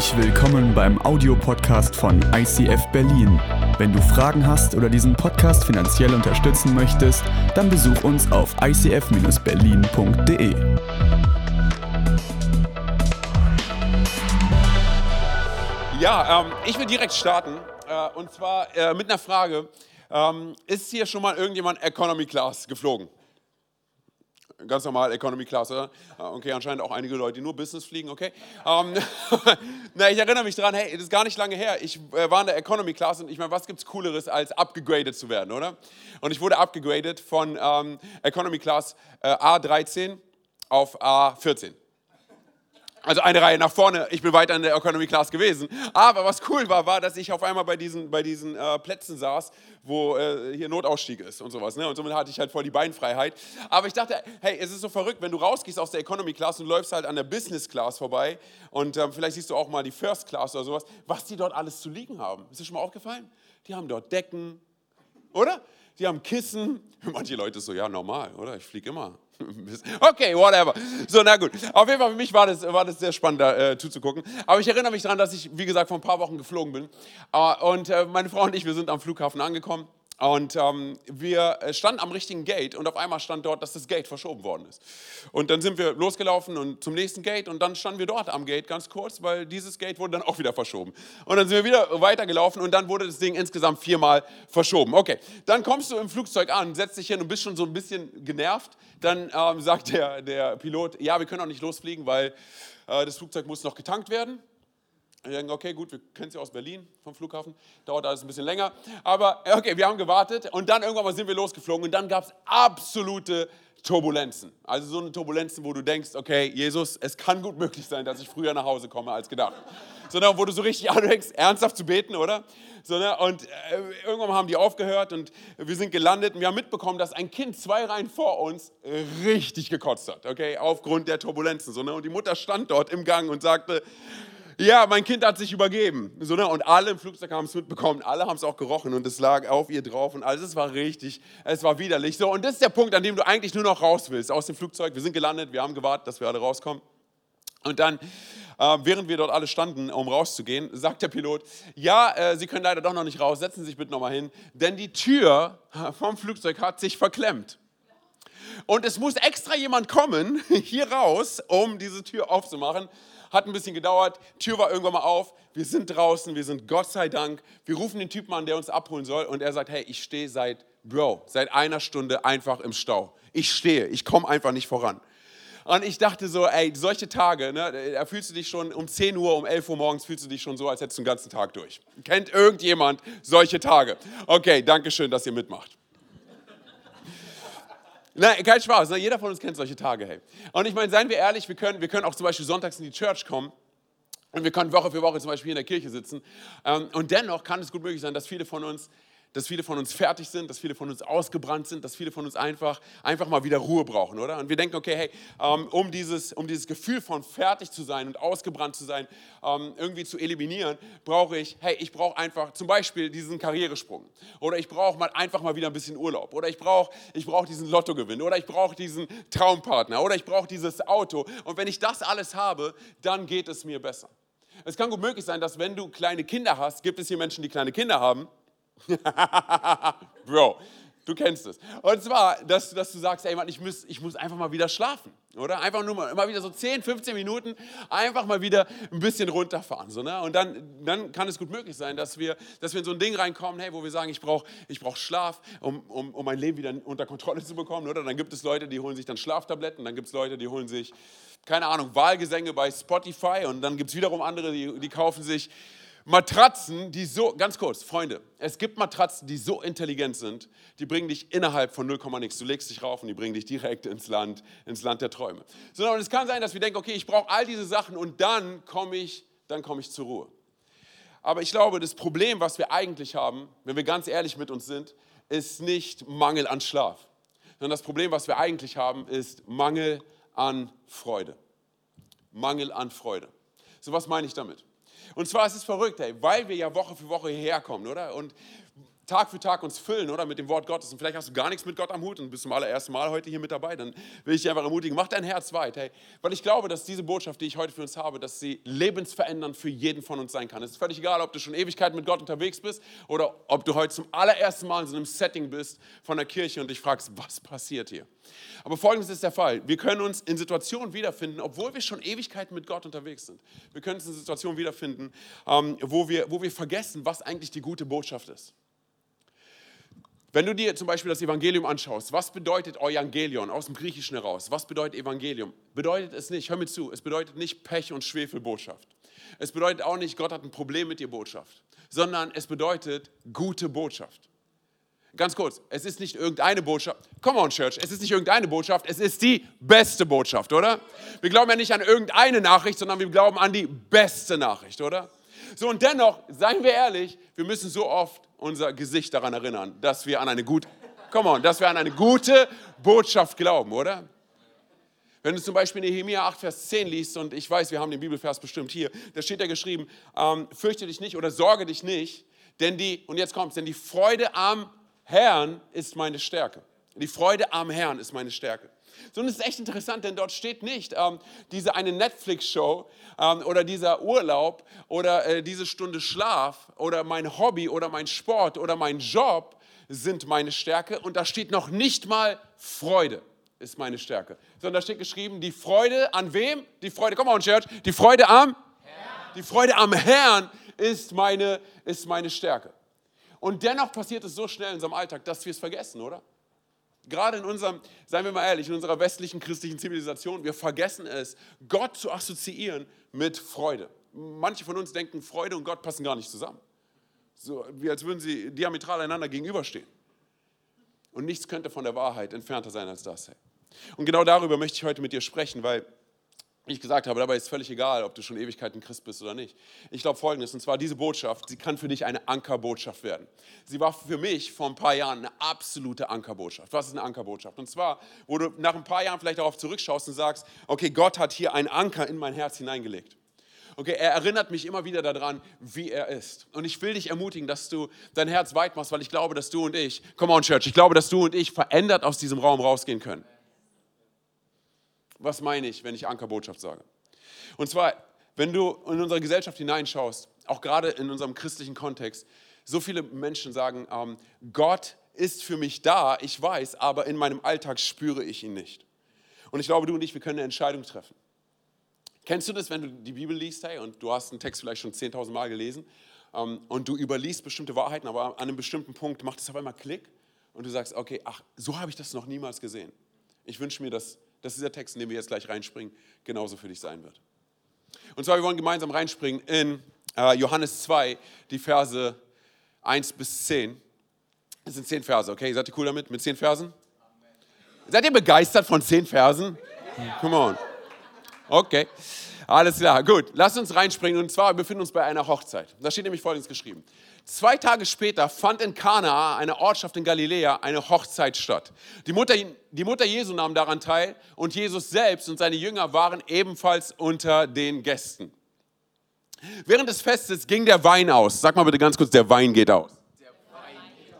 Herzlich willkommen beim Audiopodcast von ICF Berlin. Wenn du Fragen hast oder diesen Podcast finanziell unterstützen möchtest, dann besuch uns auf icf-berlin.de. Ja, ähm, ich will direkt starten äh, und zwar äh, mit einer Frage. Ähm, ist hier schon mal irgendjemand Economy Class geflogen? Ganz normal Economy Class, oder? Ah, Okay, anscheinend auch einige Leute, die nur Business fliegen, okay? Ähm, na, ich erinnere mich dran, hey, das ist gar nicht lange her. Ich äh, war in der Economy Class und ich meine, was gibt's Cooleres, als abgegradet zu werden, oder? Und ich wurde abgegradet von ähm, Economy Class äh, A13 auf A14. Also eine Reihe nach vorne. Ich bin weiter in der Economy Class gewesen. Aber was cool war, war, dass ich auf einmal bei diesen, bei diesen äh, Plätzen saß, wo äh, hier Notausstieg ist und sowas. Ne? Und somit hatte ich halt voll die Beinfreiheit. Aber ich dachte, hey, es ist so verrückt, wenn du rausgehst aus der Economy Class und läufst halt an der Business Class vorbei und ähm, vielleicht siehst du auch mal die First Class oder sowas, was die dort alles zu liegen haben. Ist dir schon mal aufgefallen? Die haben dort Decken, oder? Die haben Kissen. Manche Leute so, ja, normal, oder? Ich fliege immer. Okay, whatever. So, na gut. Auf jeden Fall für mich war das, war das sehr spannend, da äh, zuzugucken. Aber ich erinnere mich daran, dass ich, wie gesagt, vor ein paar Wochen geflogen bin. Äh, und äh, meine Frau und ich, wir sind am Flughafen angekommen. Und ähm, wir standen am richtigen Gate und auf einmal stand dort, dass das Gate verschoben worden ist. Und dann sind wir losgelaufen und zum nächsten Gate und dann standen wir dort am Gate ganz kurz, weil dieses Gate wurde dann auch wieder verschoben. Und dann sind wir wieder weitergelaufen und dann wurde das Ding insgesamt viermal verschoben. Okay, dann kommst du im Flugzeug an, setzt dich hin und bist schon so ein bisschen genervt. Dann ähm, sagt der, der Pilot, ja, wir können auch nicht losfliegen, weil äh, das Flugzeug muss noch getankt werden. Ich denke, okay, gut, wir kennen sie aus Berlin vom Flughafen, dauert alles ein bisschen länger. Aber okay, wir haben gewartet und dann irgendwann mal sind wir losgeflogen und dann gab es absolute Turbulenzen. Also so eine Turbulenzen, wo du denkst, okay, Jesus, es kann gut möglich sein, dass ich früher nach Hause komme als gedacht. Sondern wo du so richtig anfängst, ernsthaft zu beten, oder? So, ne? Und äh, irgendwann haben die aufgehört und wir sind gelandet und wir haben mitbekommen, dass ein Kind zwei Reihen vor uns richtig gekotzt hat, okay, aufgrund der Turbulenzen. So, ne? Und die Mutter stand dort im Gang und sagte, ja, mein Kind hat sich übergeben. So, ne? Und alle im Flugzeug haben es mitbekommen, alle haben es auch gerochen und es lag auf ihr drauf und alles. Es war richtig, es war widerlich. So, und das ist der Punkt, an dem du eigentlich nur noch raus willst aus dem Flugzeug. Wir sind gelandet, wir haben gewartet, dass wir alle rauskommen. Und dann, äh, während wir dort alle standen, um rauszugehen, sagt der Pilot, ja, äh, Sie können leider doch noch nicht raus, setzen Sie sich bitte nochmal hin, denn die Tür vom Flugzeug hat sich verklemmt. Und es muss extra jemand kommen, hier raus, um diese Tür aufzumachen. Hat ein bisschen gedauert, Tür war irgendwann mal auf, wir sind draußen, wir sind Gott sei Dank, wir rufen den Typen an, der uns abholen soll und er sagt, hey, ich stehe seit, Bro, seit einer Stunde einfach im Stau. Ich stehe, ich komme einfach nicht voran. Und ich dachte so, ey, solche Tage, ne, da fühlst du dich schon um 10 Uhr, um 11 Uhr morgens, fühlst du dich schon so, als hättest du den ganzen Tag durch. Kennt irgendjemand solche Tage? Okay, danke schön, dass ihr mitmacht. Nein, kein Spaß. Jeder von uns kennt solche Tage, hey. Und ich meine, seien wir ehrlich, wir können, wir können auch zum Beispiel sonntags in die Church kommen und wir können Woche für Woche zum Beispiel hier in der Kirche sitzen. Ähm, und dennoch kann es gut möglich sein, dass viele von uns dass viele von uns fertig sind, dass viele von uns ausgebrannt sind, dass viele von uns einfach, einfach mal wieder Ruhe brauchen, oder? Und wir denken, okay, hey, ähm, um dieses, um dieses Gefühl von fertig zu sein und ausgebrannt zu sein, ähm, irgendwie zu eliminieren, brauche ich, hey, ich brauche einfach zum Beispiel diesen Karrieresprung. Oder ich brauche mal einfach mal wieder ein bisschen Urlaub. Oder ich brauche ich brauch diesen Lottogewinn. Oder ich brauche diesen Traumpartner. Oder ich brauche dieses Auto. Und wenn ich das alles habe, dann geht es mir besser. Es kann gut möglich sein, dass wenn du kleine Kinder hast, gibt es hier Menschen, die kleine Kinder haben, Bro, du kennst es. Und zwar, dass, dass du sagst, ey Mann, ich muss, ich muss einfach mal wieder schlafen. Oder? Einfach nur mal, immer wieder so 10, 15 Minuten, einfach mal wieder ein bisschen runterfahren. So, ne? Und dann, dann kann es gut möglich sein, dass wir, dass wir in so ein Ding reinkommen, hey, wo wir sagen, ich brauche ich brauch Schlaf, um, um, um mein Leben wieder unter Kontrolle zu bekommen. Oder? Dann gibt es Leute, die holen sich dann Schlaftabletten, dann gibt es Leute, die holen sich, keine Ahnung, Wahlgesänge bei Spotify und dann gibt es wiederum andere, die, die kaufen sich Matratzen, die so, ganz kurz, Freunde, es gibt Matratzen, die so intelligent sind, die bringen dich innerhalb von 0, nix. Du legst dich rauf und die bringen dich direkt ins Land, ins Land der Träume. Sondern es kann sein, dass wir denken, okay, ich brauche all diese Sachen und dann komme ich, dann komme ich zur Ruhe. Aber ich glaube, das Problem, was wir eigentlich haben, wenn wir ganz ehrlich mit uns sind, ist nicht Mangel an Schlaf, sondern das Problem, was wir eigentlich haben, ist Mangel an Freude. Mangel an Freude. So was meine ich damit? Und zwar ist es verrückt, ey, weil wir ja Woche für Woche hierher kommen, oder? Und Tag für Tag uns füllen, oder? Mit dem Wort Gottes. Und vielleicht hast du gar nichts mit Gott am Hut und bist zum allerersten Mal heute hier mit dabei. Dann will ich dich einfach ermutigen, mach dein Herz weit, hey. Weil ich glaube, dass diese Botschaft, die ich heute für uns habe, dass sie lebensverändernd für jeden von uns sein kann. Es ist völlig egal, ob du schon Ewigkeit mit Gott unterwegs bist oder ob du heute zum allerersten Mal in so einem Setting bist von der Kirche und dich fragst, was passiert hier? Aber folgendes ist der Fall. Wir können uns in Situationen wiederfinden, obwohl wir schon Ewigkeiten mit Gott unterwegs sind. Wir können uns in Situationen wiederfinden, ähm, wo, wir, wo wir vergessen, was eigentlich die gute Botschaft ist. Wenn du dir zum Beispiel das Evangelium anschaust, was bedeutet Evangelion aus dem Griechischen heraus? Was bedeutet Evangelium? Bedeutet es nicht, hör mir zu, es bedeutet nicht Pech und Schwefelbotschaft. Es bedeutet auch nicht, Gott hat ein Problem mit dir Botschaft, sondern es bedeutet gute Botschaft. Ganz kurz, es ist nicht irgendeine Botschaft. Come on, Church, es ist nicht irgendeine Botschaft, es ist die beste Botschaft, oder? Wir glauben ja nicht an irgendeine Nachricht, sondern wir glauben an die beste Nachricht, oder? So, und dennoch, seien wir ehrlich, wir müssen so oft unser Gesicht daran erinnern, dass wir an eine gute, come on, dass wir an eine gute Botschaft glauben, oder? Wenn du zum Beispiel Nehemiah 8, Vers 10 liest, und ich weiß, wir haben den Bibelvers bestimmt hier, da steht ja geschrieben, ähm, fürchte dich nicht oder sorge dich nicht, denn die, und jetzt kommt's, denn die Freude am Herrn ist meine Stärke. Die Freude am Herrn ist meine Stärke. So, und es ist echt interessant, denn dort steht nicht ähm, diese eine Netflix-Show ähm, oder dieser Urlaub oder äh, diese Stunde Schlaf oder mein Hobby oder mein Sport oder mein Job sind meine Stärke und da steht noch nicht mal Freude ist meine Stärke, sondern da steht geschrieben, die Freude an wem? Die Freude, komm on Church, die Freude am Herrn. Die Freude am Herrn ist meine, ist meine Stärke. Und dennoch passiert es so schnell in unserem Alltag, dass wir es vergessen, oder? Gerade in unserem, seien wir mal ehrlich, in unserer westlichen christlichen Zivilisation, wir vergessen es, Gott zu assoziieren mit Freude. Manche von uns denken, Freude und Gott passen gar nicht zusammen. So wie als würden sie diametral einander gegenüberstehen. Und nichts könnte von der Wahrheit entfernter sein als das. Und genau darüber möchte ich heute mit dir sprechen, weil ich gesagt habe, dabei ist völlig egal, ob du schon Ewigkeiten Christ bist oder nicht. Ich glaube Folgendes, und zwar diese Botschaft, sie kann für dich eine Ankerbotschaft werden. Sie war für mich vor ein paar Jahren eine absolute Ankerbotschaft. Was ist eine Ankerbotschaft? Und zwar, wo du nach ein paar Jahren vielleicht darauf zurückschaust und sagst, okay, Gott hat hier einen Anker in mein Herz hineingelegt. Okay, er erinnert mich immer wieder daran, wie er ist. Und ich will dich ermutigen, dass du dein Herz weit machst, weil ich glaube, dass du und ich, come on Church, ich glaube, dass du und ich verändert aus diesem Raum rausgehen können. Was meine ich, wenn ich Ankerbotschaft sage? Und zwar, wenn du in unsere Gesellschaft hineinschaust, auch gerade in unserem christlichen Kontext, so viele Menschen sagen, ähm, Gott ist für mich da, ich weiß, aber in meinem Alltag spüre ich ihn nicht. Und ich glaube, du und ich, wir können eine Entscheidung treffen. Kennst du das, wenn du die Bibel liest, hey, und du hast einen Text vielleicht schon 10.000 Mal gelesen ähm, und du überliest bestimmte Wahrheiten, aber an einem bestimmten Punkt macht es auf einmal Klick und du sagst, okay, ach, so habe ich das noch niemals gesehen. Ich wünsche mir, dass dass dieser Text, in den wir jetzt gleich reinspringen, genauso für dich sein wird. Und zwar, wir wollen gemeinsam reinspringen in äh, Johannes 2, die Verse 1 bis 10. Das sind zehn Verse, okay? Seid ihr cool damit? Mit zehn Versen? Amen. Seid ihr begeistert von zehn Versen? Ja. Come on. Okay. Alles klar, gut. Lasst uns reinspringen. Und zwar, wir befinden uns bei einer Hochzeit. Da steht nämlich Folgendes geschrieben. Zwei Tage später fand in Kanaa, einer Ortschaft in Galiläa, eine Hochzeit statt. Die Mutter, die Mutter Jesu nahm daran teil und Jesus selbst und seine Jünger waren ebenfalls unter den Gästen. Während des Festes ging der Wein aus. Sag mal bitte ganz kurz, der Wein geht aus.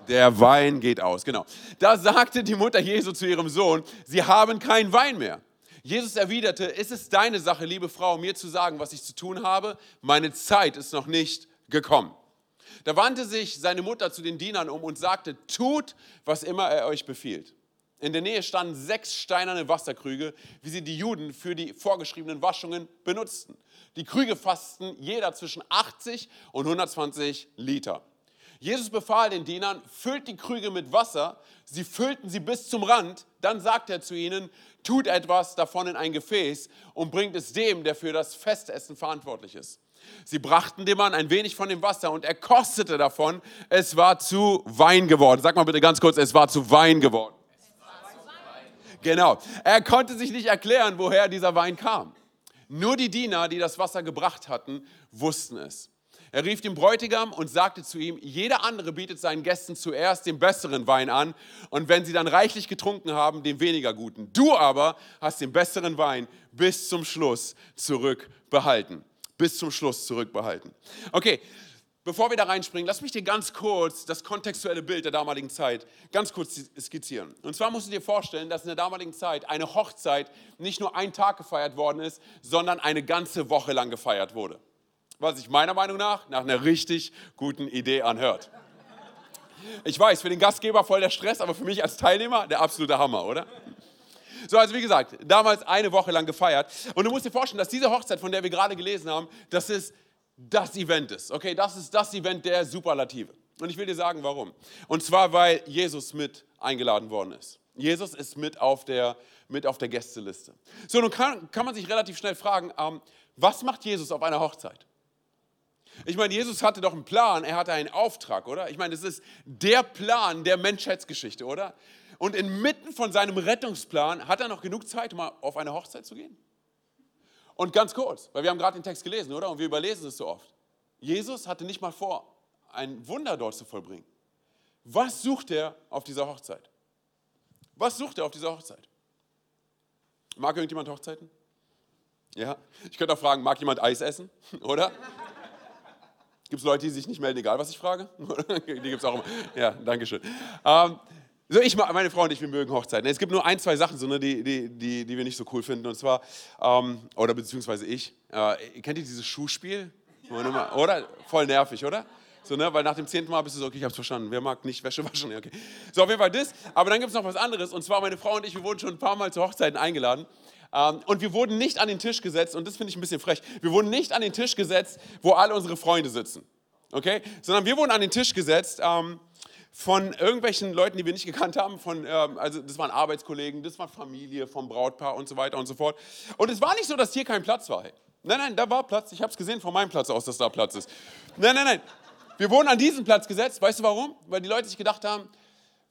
Der Wein geht aus, genau. Da sagte die Mutter Jesu zu ihrem Sohn, sie haben keinen Wein mehr. Jesus erwiderte, ist es deine Sache, liebe Frau, mir zu sagen, was ich zu tun habe? Meine Zeit ist noch nicht gekommen. Da wandte sich seine Mutter zu den Dienern um und sagte, tut, was immer er euch befiehlt. In der Nähe standen sechs steinerne Wasserkrüge, wie sie die Juden für die vorgeschriebenen Waschungen benutzten. Die Krüge fassten jeder zwischen 80 und 120 Liter. Jesus befahl den Dienern, füllt die Krüge mit Wasser. Sie füllten sie bis zum Rand. Dann sagte er zu ihnen, tut etwas davon in ein Gefäß und bringt es dem, der für das Festessen verantwortlich ist. Sie brachten dem Mann ein wenig von dem Wasser und er kostete davon. Es war zu Wein geworden. Sag mal bitte ganz kurz, es war zu Wein geworden. Genau. Er konnte sich nicht erklären, woher dieser Wein kam. Nur die Diener, die das Wasser gebracht hatten, wussten es. Er rief den Bräutigam und sagte zu ihm, jeder andere bietet seinen Gästen zuerst den besseren Wein an und wenn sie dann reichlich getrunken haben, den weniger guten. Du aber hast den besseren Wein bis zum Schluss zurückbehalten bis zum Schluss zurückbehalten. Okay, bevor wir da reinspringen, lass mich dir ganz kurz das kontextuelle Bild der damaligen Zeit ganz kurz skizzieren. Und zwar musst du dir vorstellen, dass in der damaligen Zeit eine Hochzeit nicht nur einen Tag gefeiert worden ist, sondern eine ganze Woche lang gefeiert wurde. Was sich meiner Meinung nach nach einer richtig guten Idee anhört. Ich weiß, für den Gastgeber voll der Stress, aber für mich als Teilnehmer der absolute Hammer, oder? So, also wie gesagt, damals eine Woche lang gefeiert. Und du musst dir vorstellen, dass diese Hochzeit, von der wir gerade gelesen haben, das ist das Event ist. Okay, das ist das Event der Superlative. Und ich will dir sagen, warum. Und zwar, weil Jesus mit eingeladen worden ist. Jesus ist mit auf der, mit auf der Gästeliste. So, nun kann, kann man sich relativ schnell fragen, ähm, was macht Jesus auf einer Hochzeit? Ich meine, Jesus hatte doch einen Plan, er hatte einen Auftrag, oder? Ich meine, das ist der Plan der Menschheitsgeschichte, oder? Und inmitten von seinem Rettungsplan hat er noch genug Zeit, um auf eine Hochzeit zu gehen? Und ganz kurz, weil wir haben gerade den Text gelesen, oder? Und wir überlesen es so oft. Jesus hatte nicht mal vor, ein Wunder dort zu vollbringen. Was sucht er auf dieser Hochzeit? Was sucht er auf dieser Hochzeit? Mag irgendjemand Hochzeiten? Ja? Ich könnte auch fragen, mag jemand Eis essen? Oder? Gibt es Leute, die sich nicht melden, egal was ich frage? die gibt es auch immer. Ja, danke schön. Ähm, so, ich, meine Frau und ich, wir mögen Hochzeiten. Es gibt nur ein, zwei Sachen, so, ne, die, die, die, die wir nicht so cool finden. Und zwar, ähm, oder beziehungsweise ich, äh, kennt ihr dieses Schuhspiel? Ja. Oder? Voll nervig, oder? So, ne? Weil nach dem zehnten Mal bist du so, okay, ich hab's verstanden. Wer mag nicht Wäsche waschen? Okay. So, auf jeden Fall das. Aber dann gibt es noch was anderes. Und zwar, meine Frau und ich, wir wurden schon ein paar Mal zu Hochzeiten eingeladen. Ähm, und wir wurden nicht an den Tisch gesetzt, und das finde ich ein bisschen frech, wir wurden nicht an den Tisch gesetzt, wo alle unsere Freunde sitzen. Okay? Sondern wir wurden an den Tisch gesetzt. Ähm, von irgendwelchen Leuten, die wir nicht gekannt haben, von, ähm, also das waren Arbeitskollegen, das war Familie vom Brautpaar und so weiter und so fort. Und es war nicht so, dass hier kein Platz war. Nein, nein, da war Platz. Ich habe es gesehen von meinem Platz aus, dass da Platz ist. Nein, nein, nein. Wir wurden an diesen Platz gesetzt. Weißt du warum? Weil die Leute sich gedacht haben,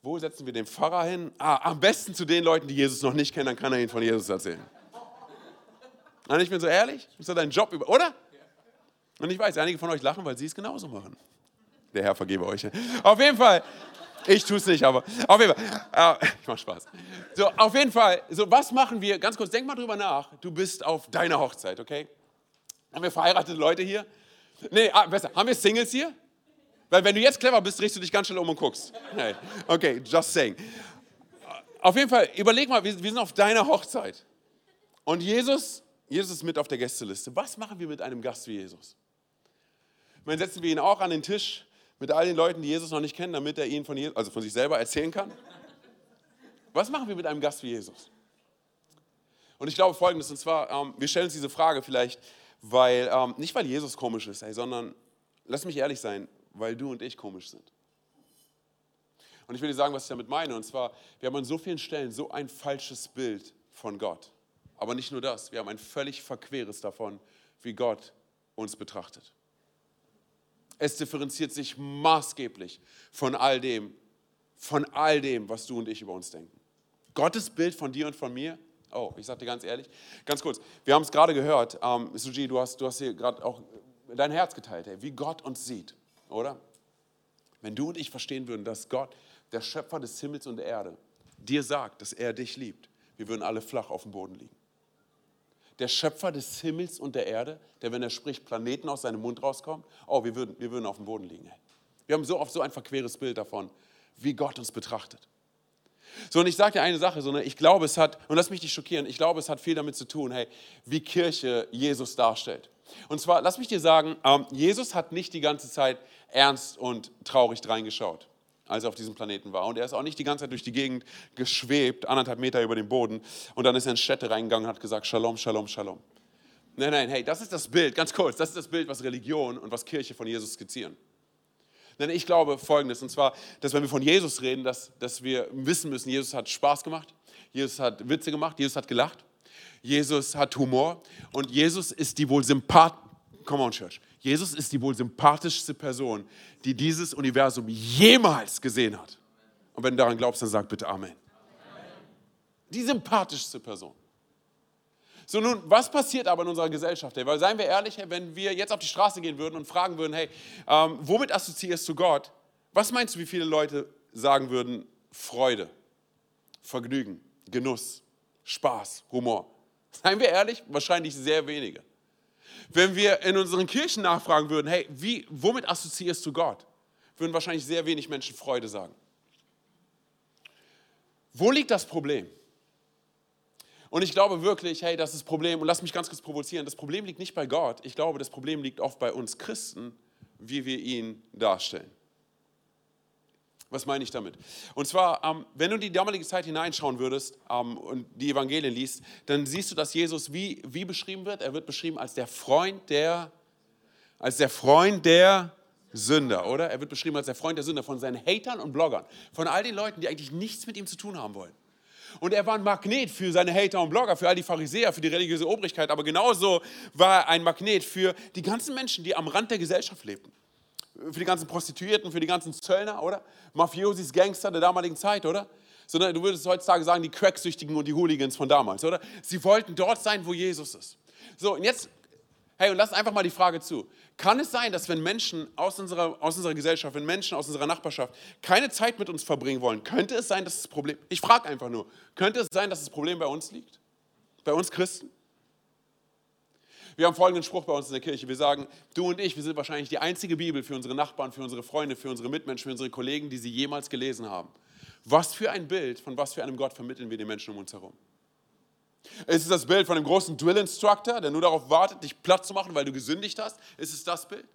wo setzen wir den Pfarrer hin? Ah, am besten zu den Leuten, die Jesus noch nicht kennen, dann kann er ihnen von Jesus erzählen. Und ich bin so ehrlich, ist das dein Job, oder? Und ich weiß, einige von euch lachen, weil sie es genauso machen. Der Herr vergebe euch. Auf jeden Fall. Ich tue es nicht, aber auf jeden Fall. Äh, ich mache Spaß. So, auf jeden Fall. So, was machen wir? Ganz kurz, denk mal drüber nach. Du bist auf deiner Hochzeit, okay? Haben wir verheiratete Leute hier? Nee, ah, besser. Haben wir Singles hier? Weil wenn du jetzt clever bist, drehst du dich ganz schnell um und guckst. Nee. Okay, just saying. Auf jeden Fall, überleg mal, wir, sind auf deiner Hochzeit. Und Jesus, Jesus ist mit auf der Gästeliste. Was machen wir mit einem Gast wie Jesus? Meine, setzen wir ihn auch an den Tisch mit all den Leuten, die Jesus noch nicht kennen, damit er ihnen von, Jesus, also von sich selber erzählen kann? Was machen wir mit einem Gast wie Jesus? Und ich glaube folgendes, und zwar, ähm, wir stellen uns diese Frage vielleicht, weil, ähm, nicht weil Jesus komisch ist, ey, sondern, lass mich ehrlich sein, weil du und ich komisch sind. Und ich will dir sagen, was ich damit meine. Und zwar, wir haben an so vielen Stellen so ein falsches Bild von Gott. Aber nicht nur das, wir haben ein völlig verqueres davon, wie Gott uns betrachtet. Es differenziert sich maßgeblich von all dem, von all dem, was du und ich über uns denken. Gottes Bild von dir und von mir, oh, ich sage dir ganz ehrlich, ganz kurz, wir haben es gerade gehört, ähm, Suji, du hast, du hast hier gerade auch dein Herz geteilt, ey, wie Gott uns sieht, oder? Wenn du und ich verstehen würden, dass Gott, der Schöpfer des Himmels und der Erde, dir sagt, dass er dich liebt, wir würden alle flach auf dem Boden liegen der Schöpfer des Himmels und der Erde, der, wenn er spricht, Planeten aus seinem Mund rauskommt, oh, wir würden, wir würden auf dem Boden liegen. Wir haben so oft so ein verqueres Bild davon, wie Gott uns betrachtet. So, und ich sage dir eine Sache, so, ne, ich glaube, es hat, und lass mich nicht schockieren, ich glaube, es hat viel damit zu tun, hey, wie Kirche Jesus darstellt. Und zwar, lass mich dir sagen, ähm, Jesus hat nicht die ganze Zeit ernst und traurig reingeschaut als er auf diesem Planeten war. Und er ist auch nicht die ganze Zeit durch die Gegend geschwebt, anderthalb Meter über dem Boden. Und dann ist er in Städte reingegangen und hat gesagt, Shalom, Shalom, Shalom. Nein, nein, hey, das ist das Bild, ganz kurz, das ist das Bild, was Religion und was Kirche von Jesus skizzieren. Denn ich glaube Folgendes, und zwar, dass wenn wir von Jesus reden, dass, dass wir wissen müssen, Jesus hat Spaß gemacht, Jesus hat Witze gemacht, Jesus hat gelacht, Jesus hat Humor und Jesus ist die wohl sympath Come on, Church. Jesus ist die wohl sympathischste Person, die dieses Universum jemals gesehen hat. Und wenn du daran glaubst, dann sag bitte Amen. Die sympathischste Person. So nun, was passiert aber in unserer Gesellschaft? Hey? Weil seien wir ehrlich, wenn wir jetzt auf die Straße gehen würden und fragen würden, hey, ähm, womit assoziierst du Gott? Was meinst du, wie viele Leute sagen würden, Freude, Vergnügen, Genuss, Spaß, Humor? Seien wir ehrlich, wahrscheinlich sehr wenige. Wenn wir in unseren Kirchen nachfragen würden, hey, wie, womit assoziierst du Gott? Würden wahrscheinlich sehr wenig Menschen Freude sagen. Wo liegt das Problem? Und ich glaube wirklich, hey, das ist das Problem, und lass mich ganz kurz provozieren, das Problem liegt nicht bei Gott, ich glaube, das Problem liegt oft bei uns Christen, wie wir ihn darstellen. Was meine ich damit? Und zwar, ähm, wenn du in die damalige Zeit hineinschauen würdest ähm, und die Evangelien liest, dann siehst du, dass Jesus wie, wie beschrieben wird. Er wird beschrieben als der Freund der, als der Freund der Sünder, oder? Er wird beschrieben als der Freund der Sünder von seinen Hatern und Bloggern, von all den Leuten, die eigentlich nichts mit ihm zu tun haben wollen. Und er war ein Magnet für seine Hater und Blogger, für all die Pharisäer, für die religiöse Obrigkeit, aber genauso war er ein Magnet für die ganzen Menschen, die am Rand der Gesellschaft lebten für die ganzen Prostituierten, für die ganzen Zöllner, oder? Mafiosis, Gangster der damaligen Zeit, oder? Sondern du würdest heutzutage sagen, die Cracksüchtigen und die Hooligans von damals, oder? Sie wollten dort sein, wo Jesus ist. So, und jetzt, hey, und lass einfach mal die Frage zu. Kann es sein, dass wenn Menschen aus unserer, aus unserer Gesellschaft, wenn Menschen aus unserer Nachbarschaft keine Zeit mit uns verbringen wollen, könnte es sein, dass das Problem, ich frage einfach nur, könnte es sein, dass das Problem bei uns liegt? Bei uns Christen? Wir haben folgenden Spruch bei uns in der Kirche. Wir sagen, du und ich, wir sind wahrscheinlich die einzige Bibel für unsere Nachbarn, für unsere Freunde, für unsere Mitmenschen, für unsere Kollegen, die sie jemals gelesen haben. Was für ein Bild von was für einem Gott vermitteln wir den Menschen um uns herum? Ist es das Bild von einem großen Drill-Instructor, der nur darauf wartet, dich platt zu machen, weil du gesündigt hast? Ist es das Bild?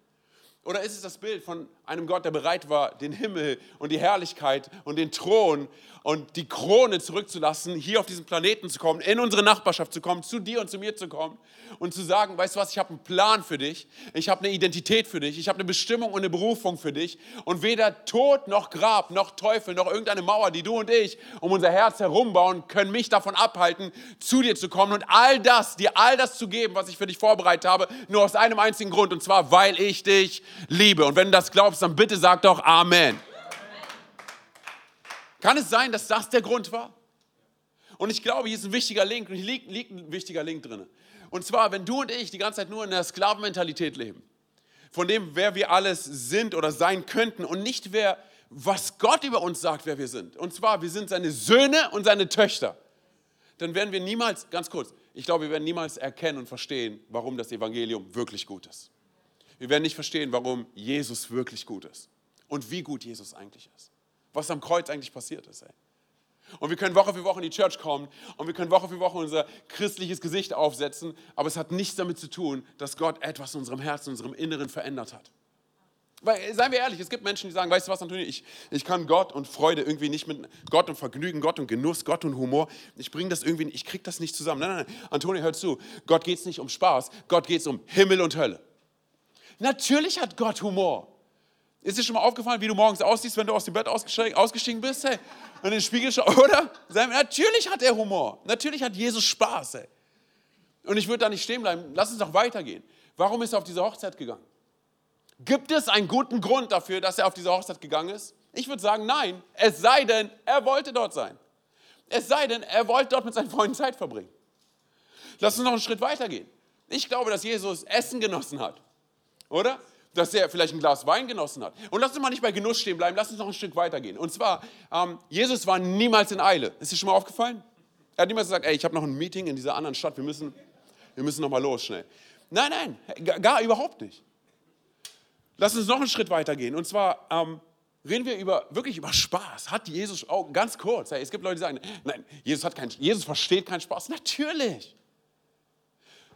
Oder ist es das Bild von einem Gott, der bereit war, den Himmel und die Herrlichkeit und den Thron und die Krone zurückzulassen, hier auf diesen Planeten zu kommen, in unsere Nachbarschaft zu kommen, zu dir und zu mir zu kommen und zu sagen, weißt du was, ich habe einen Plan für dich, ich habe eine Identität für dich, ich habe eine Bestimmung und eine Berufung für dich und weder Tod noch Grab noch Teufel noch irgendeine Mauer, die du und ich um unser Herz herumbauen, können mich davon abhalten, zu dir zu kommen und all das, dir all das zu geben, was ich für dich vorbereitet habe, nur aus einem einzigen Grund und zwar, weil ich dich liebe. Und wenn du das glaubst, dann bitte sag doch Amen. Kann es sein, dass das der Grund war? Und ich glaube, hier ist ein wichtiger Link und hier liegt, liegt ein wichtiger Link drin. Und zwar, wenn du und ich die ganze Zeit nur in der Sklavenmentalität leben, von dem, wer wir alles sind oder sein könnten und nicht wer, was Gott über uns sagt, wer wir sind. Und zwar, wir sind seine Söhne und seine Töchter. Dann werden wir niemals, ganz kurz, ich glaube, wir werden niemals erkennen und verstehen, warum das Evangelium wirklich gut ist. Wir werden nicht verstehen, warum Jesus wirklich gut ist und wie gut Jesus eigentlich ist was am Kreuz eigentlich passiert ist. Ey. Und wir können Woche für Woche in die Church kommen und wir können Woche für Woche unser christliches Gesicht aufsetzen, aber es hat nichts damit zu tun, dass Gott etwas in unserem Herzen, in unserem Inneren verändert hat. Weil, seien wir ehrlich, es gibt Menschen, die sagen, weißt du was, Antonio, ich, ich kann Gott und Freude irgendwie nicht mit Gott und Vergnügen, Gott und Genuss, Gott und Humor, ich bringe das irgendwie, ich kriege das nicht zusammen. Nein, nein, nein, Antonio, hör zu, Gott geht es nicht um Spaß, Gott geht es um Himmel und Hölle. Natürlich hat Gott Humor. Ist dir schon mal aufgefallen, wie du morgens aussiehst, wenn du aus dem Bett ausgestiegen bist? Hey? Und in den Spiegel schaust, oder? Natürlich hat er Humor. Natürlich hat Jesus Spaß. Hey. Und ich würde da nicht stehen bleiben. Lass uns doch weitergehen. Warum ist er auf diese Hochzeit gegangen? Gibt es einen guten Grund dafür, dass er auf diese Hochzeit gegangen ist? Ich würde sagen, nein. Es sei denn, er wollte dort sein. Es sei denn, er wollte dort mit seinen Freunden Zeit verbringen. Lass uns noch einen Schritt weitergehen. Ich glaube, dass Jesus Essen genossen hat. Oder? dass er vielleicht ein Glas Wein genossen hat. Und lass uns mal nicht bei Genuss stehen bleiben, lass uns noch ein Stück weitergehen. Und zwar, ähm, Jesus war niemals in Eile. Ist dir schon mal aufgefallen? Er hat niemals gesagt, ey, ich habe noch ein Meeting in dieser anderen Stadt, wir müssen, wir müssen noch mal los schnell. Nein, nein, gar, überhaupt nicht. Lass uns noch einen Schritt weitergehen. Und zwar ähm, reden wir über, wirklich über Spaß. Hat Jesus, auch ganz kurz, hey, es gibt Leute, die sagen, nein, Jesus, hat kein, Jesus versteht keinen Spaß. Natürlich.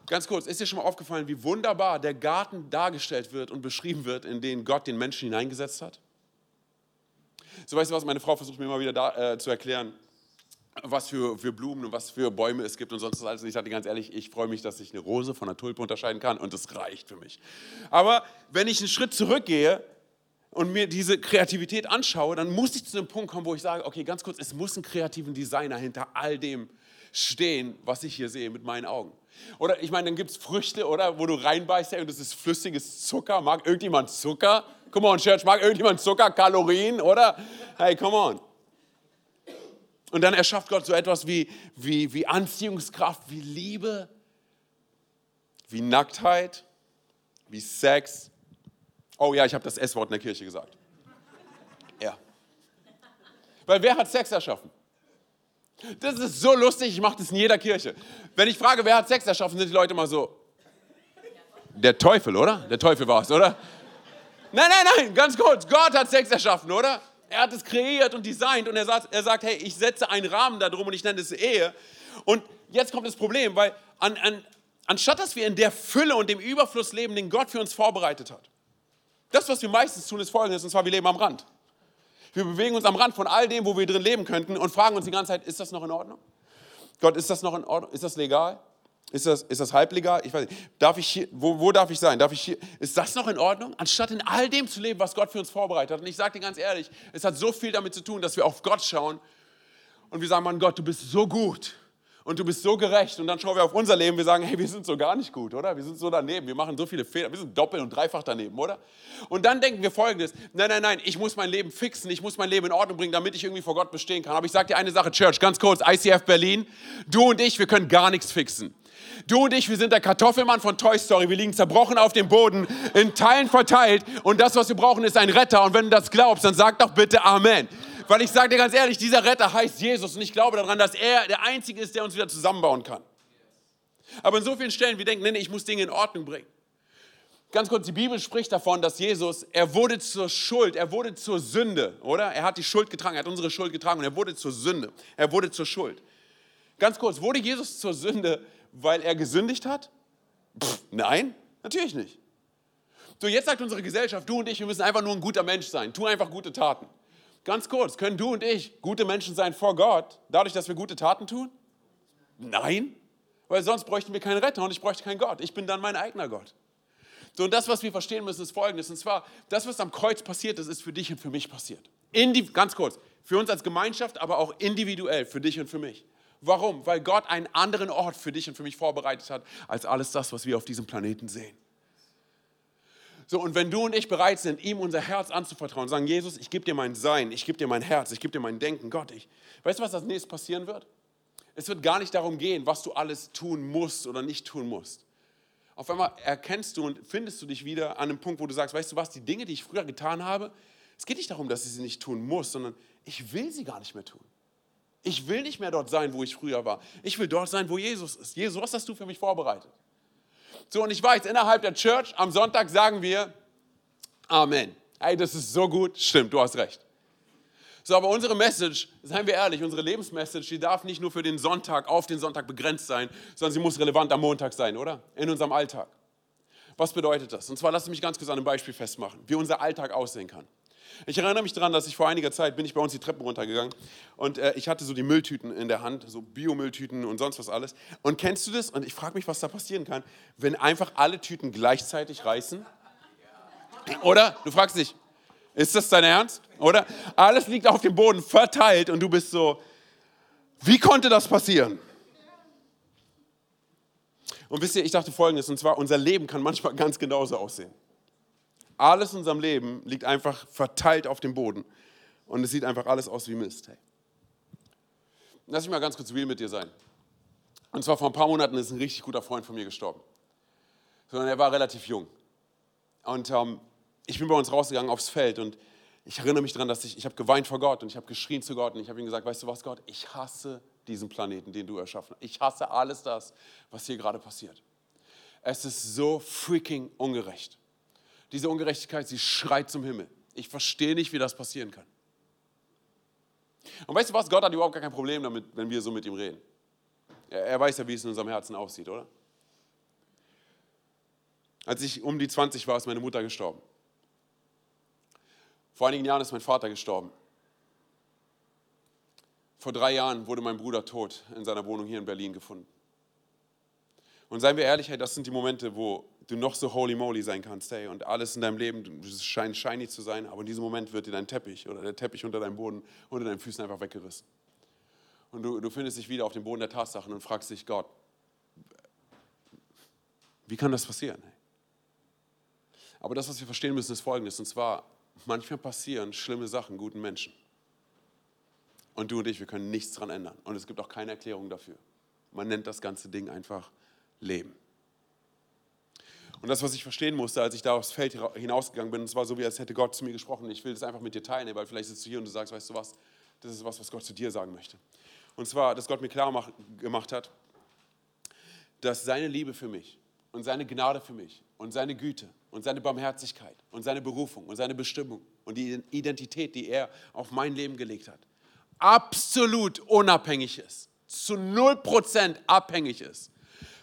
Ganz kurz, ist dir schon mal aufgefallen, wie wunderbar der Garten dargestellt wird und beschrieben wird, in den Gott den Menschen hineingesetzt hat? So weißt du was, meine Frau versucht mir immer wieder da, äh, zu erklären, was für, für Blumen und was für Bäume es gibt und sonst was alles. Und ich sagte ganz ehrlich, ich freue mich, dass ich eine Rose von einer Tulpe unterscheiden kann und das reicht für mich. Aber wenn ich einen Schritt zurückgehe und mir diese Kreativität anschaue, dann muss ich zu dem Punkt kommen, wo ich sage, okay, ganz kurz, es muss einen kreativen Designer hinter all dem stehen, was ich hier sehe mit meinen Augen. Oder ich meine, dann gibt es Früchte, oder, wo du reinbeißt und das ist flüssiges Zucker. Mag irgendjemand Zucker? Come on, Church, mag irgendjemand Zucker, Kalorien, oder? Hey, come on. Und dann erschafft Gott so etwas wie, wie, wie Anziehungskraft, wie Liebe, wie Nacktheit, wie Sex. Oh ja, ich habe das S-Wort in der Kirche gesagt. Ja. Weil wer hat Sex erschaffen? Das ist so lustig, ich mache das in jeder Kirche. Wenn ich frage, wer hat Sex erschaffen, sind die Leute immer so. Der Teufel, oder? Der Teufel war es, oder? Nein, nein, nein, ganz kurz. Gott hat Sex erschaffen, oder? Er hat es kreiert und designt und er sagt, er sagt hey, ich setze einen Rahmen darum und ich nenne es Ehe. Und jetzt kommt das Problem, weil an, an, anstatt dass wir in der Fülle und dem Überfluss leben, den Gott für uns vorbereitet hat, das, was wir meistens tun, ist folgendes, und zwar wir leben am Rand. Wir bewegen uns am Rand von all dem, wo wir drin leben könnten und fragen uns die ganze Zeit, ist das noch in Ordnung? Gott, ist das noch in Ordnung? Ist das legal? Ist das, ist das halblegal? Ich weiß nicht. Darf ich hier, wo, wo darf ich sein? Darf ich hier, ist das noch in Ordnung? Anstatt in all dem zu leben, was Gott für uns vorbereitet hat. Und ich sage dir ganz ehrlich, es hat so viel damit zu tun, dass wir auf Gott schauen und wir sagen, Mann Gott, du bist so gut und du bist so gerecht. Und dann schauen wir auf unser Leben, wir sagen, hey, wir sind so gar nicht gut, oder? Wir sind so daneben, wir machen so viele Fehler, wir sind doppelt und dreifach daneben, oder? Und dann denken wir folgendes, nein, nein, nein, ich muss mein Leben fixen, ich muss mein Leben in Ordnung bringen, damit ich irgendwie vor Gott bestehen kann. Aber ich sage dir eine Sache, Church, ganz kurz, ICF Berlin, du und ich, wir können gar nichts fixen. Du und ich, wir sind der Kartoffelmann von Toy Story. Wir liegen zerbrochen auf dem Boden, in Teilen verteilt. Und das, was wir brauchen, ist ein Retter. Und wenn du das glaubst, dann sag doch bitte Amen. Weil ich sage dir ganz ehrlich, dieser Retter heißt Jesus. Und ich glaube daran, dass er der Einzige ist, der uns wieder zusammenbauen kann. Aber in so vielen Stellen, wir denken, nee, nee, ich muss Dinge in Ordnung bringen. Ganz kurz, die Bibel spricht davon, dass Jesus, er wurde zur Schuld, er wurde zur Sünde, oder? Er hat die Schuld getragen, er hat unsere Schuld getragen und er wurde zur Sünde. Er wurde zur Schuld. Ganz kurz, wurde Jesus zur Sünde, weil er gesündigt hat? Pff, nein, natürlich nicht. So, jetzt sagt unsere Gesellschaft, du und ich, wir müssen einfach nur ein guter Mensch sein. Tu einfach gute Taten. Ganz kurz, können du und ich gute Menschen sein vor Gott, dadurch, dass wir gute Taten tun? Nein, weil sonst bräuchten wir keinen Retter und ich bräuchte keinen Gott. Ich bin dann mein eigener Gott. So, und das, was wir verstehen müssen, ist folgendes. Und zwar, das, was am Kreuz passiert ist, ist für dich und für mich passiert. Indi ganz kurz, für uns als Gemeinschaft, aber auch individuell, für dich und für mich. Warum? Weil Gott einen anderen Ort für dich und für mich vorbereitet hat, als alles das, was wir auf diesem Planeten sehen. So, und wenn du und ich bereit sind, ihm unser Herz anzuvertrauen, sagen, Jesus, ich gebe dir mein Sein, ich gebe dir mein Herz, ich gebe dir mein Denken, Gott, ich. Weißt du, was als nächstes passieren wird? Es wird gar nicht darum gehen, was du alles tun musst oder nicht tun musst. Auf einmal erkennst du und findest du dich wieder an einem Punkt, wo du sagst, weißt du was, die Dinge, die ich früher getan habe, es geht nicht darum, dass ich sie nicht tun muss, sondern ich will sie gar nicht mehr tun. Ich will nicht mehr dort sein, wo ich früher war. Ich will dort sein, wo Jesus ist. Jesus, was hast du für mich vorbereitet? So, und ich weiß, innerhalb der Church am Sonntag sagen wir Amen. Hey, das ist so gut. Stimmt, du hast recht. So, aber unsere Message, seien wir ehrlich, unsere Lebensmessage, die darf nicht nur für den Sonntag, auf den Sonntag begrenzt sein, sondern sie muss relevant am Montag sein, oder? In unserem Alltag. Was bedeutet das? Und zwar lass mich ganz kurz an einem Beispiel festmachen, wie unser Alltag aussehen kann. Ich erinnere mich daran, dass ich vor einiger Zeit bin ich bei uns die Treppen runtergegangen und äh, ich hatte so die Mülltüten in der Hand, so Biomülltüten und sonst was alles. Und kennst du das? Und ich frage mich, was da passieren kann, wenn einfach alle Tüten gleichzeitig reißen. Oder? Du fragst dich, ist das dein Ernst? Oder? Alles liegt auf dem Boden verteilt und du bist so, wie konnte das passieren? Und wisst ihr, ich dachte folgendes, und zwar, unser Leben kann manchmal ganz genauso aussehen. Alles in unserem Leben liegt einfach verteilt auf dem Boden. Und es sieht einfach alles aus wie Mist. Hey. Lass mich mal ganz kurz real mit dir sein. Und zwar vor ein paar Monaten ist ein richtig guter Freund von mir gestorben. Sondern er war relativ jung. Und ähm, ich bin bei uns rausgegangen aufs Feld und ich erinnere mich daran, dass ich, ich habe geweint vor Gott und ich habe geschrien zu Gott und ich habe ihm gesagt, weißt du was, Gott, ich hasse diesen Planeten, den du erschaffen hast. Ich hasse alles das, was hier gerade passiert. Es ist so freaking ungerecht. Diese Ungerechtigkeit, sie schreit zum Himmel. Ich verstehe nicht, wie das passieren kann. Und weißt du was? Gott hat überhaupt gar kein Problem damit, wenn wir so mit ihm reden. Er, er weiß ja, wie es in unserem Herzen aussieht, oder? Als ich um die 20 war, ist meine Mutter gestorben. Vor einigen Jahren ist mein Vater gestorben. Vor drei Jahren wurde mein Bruder tot in seiner Wohnung hier in Berlin gefunden. Und seien wir ehrlich, das sind die Momente, wo du noch so holy moly sein kannst, hey, und alles in deinem Leben scheint shiny zu sein, aber in diesem Moment wird dir dein Teppich oder der Teppich unter deinem Boden, unter deinen Füßen einfach weggerissen. Und du, du findest dich wieder auf dem Boden der Tatsachen und fragst dich, Gott, wie kann das passieren? Aber das, was wir verstehen müssen, ist folgendes, und zwar, manchmal passieren schlimme Sachen guten Menschen. Und du und ich, wir können nichts daran ändern. Und es gibt auch keine Erklärung dafür. Man nennt das ganze Ding einfach Leben. Und das, was ich verstehen musste, als ich da aufs Feld hinausgegangen bin, es war so, wie als hätte Gott zu mir gesprochen. Ich will das einfach mit dir teilen, weil vielleicht sitzt du hier und du sagst, weißt du was, das ist was, was Gott zu dir sagen möchte. Und zwar, dass Gott mir klar gemacht hat, dass seine Liebe für mich und seine Gnade für mich und seine Güte und seine Barmherzigkeit und seine Berufung und seine Bestimmung und die Identität, die er auf mein Leben gelegt hat, absolut unabhängig ist, zu 0% abhängig ist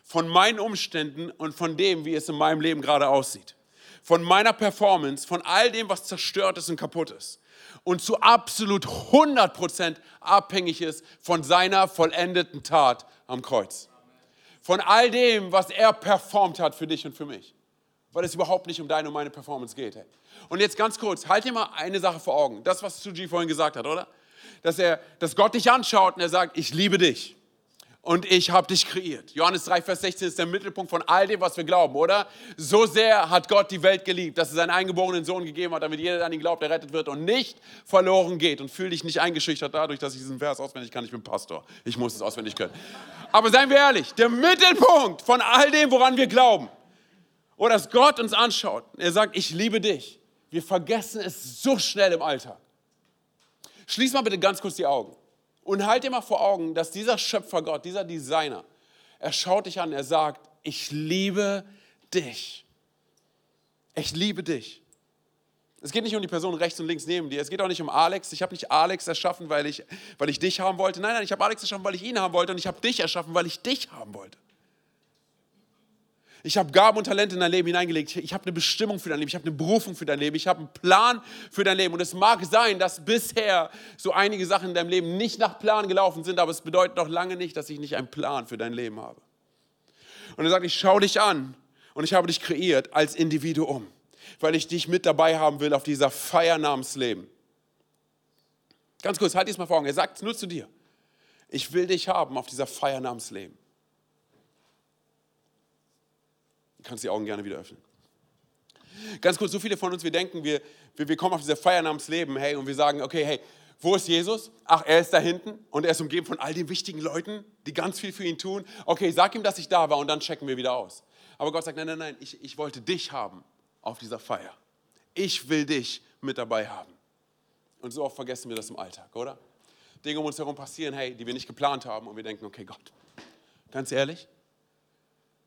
von meinen Umständen und von dem, wie es in meinem Leben gerade aussieht. Von meiner Performance, von all dem, was zerstört ist und kaputt ist. Und zu absolut 100% abhängig ist von seiner vollendeten Tat am Kreuz. Von all dem, was er performt hat für dich und für mich. Weil es überhaupt nicht um deine und meine Performance geht. Hey. Und jetzt ganz kurz, halt dir mal eine Sache vor Augen. Das, was Suji vorhin gesagt hat, oder? Dass, er, dass Gott dich anschaut und er sagt, ich liebe dich und ich habe dich kreiert. Johannes 3, Vers 16 ist der Mittelpunkt von all dem, was wir glauben, oder? So sehr hat Gott die Welt geliebt, dass er seinen eingeborenen Sohn gegeben hat, damit jeder, der an ihn glaubt, errettet wird und nicht verloren geht. Und fühl dich nicht eingeschüchtert dadurch, dass ich diesen Vers auswendig kann. Ich bin Pastor. Ich muss es auswendig können. Aber seien wir ehrlich, der Mittelpunkt von all dem, woran wir glauben, oder dass Gott uns anschaut, er sagt, ich liebe dich. Wir vergessen es so schnell im Alltag. Schließ mal bitte ganz kurz die Augen. Und halt dir mal vor Augen, dass dieser Schöpfer Gott, dieser Designer, er schaut dich an, er sagt, ich liebe dich. Ich liebe dich. Es geht nicht um die Person rechts und links neben dir. Es geht auch nicht um Alex. Ich habe nicht Alex erschaffen, weil ich, weil ich dich haben wollte. Nein, nein, ich habe Alex erschaffen, weil ich ihn haben wollte. Und ich habe dich erschaffen, weil ich dich haben wollte. Ich habe Gaben und Talente in dein Leben hineingelegt. Ich habe eine Bestimmung für dein Leben. Ich habe eine Berufung für dein Leben. Ich habe einen Plan für dein Leben. Und es mag sein, dass bisher so einige Sachen in deinem Leben nicht nach Plan gelaufen sind, aber es bedeutet noch lange nicht, dass ich nicht einen Plan für dein Leben habe. Und er sagt, ich schaue dich an und ich habe dich kreiert als Individuum, weil ich dich mit dabei haben will auf dieser Feier namens Leben. Ganz kurz, halt dies mal vor Augen. Er sagt es nur zu dir. Ich will dich haben auf dieser Feier namens Leben. Kannst die Augen gerne wieder öffnen. Ganz kurz, so viele von uns, wir denken, wir, wir, wir kommen auf diese Feier namens Leben, hey, und wir sagen, okay, hey, wo ist Jesus? Ach, er ist da hinten und er ist umgeben von all den wichtigen Leuten, die ganz viel für ihn tun. Okay, sag ihm, dass ich da war und dann checken wir wieder aus. Aber Gott sagt, nein, nein, nein, ich, ich wollte dich haben auf dieser Feier. Ich will dich mit dabei haben. Und so oft vergessen wir das im Alltag, oder? Dinge um uns herum passieren, hey, die wir nicht geplant haben und wir denken, okay, Gott, ganz ehrlich.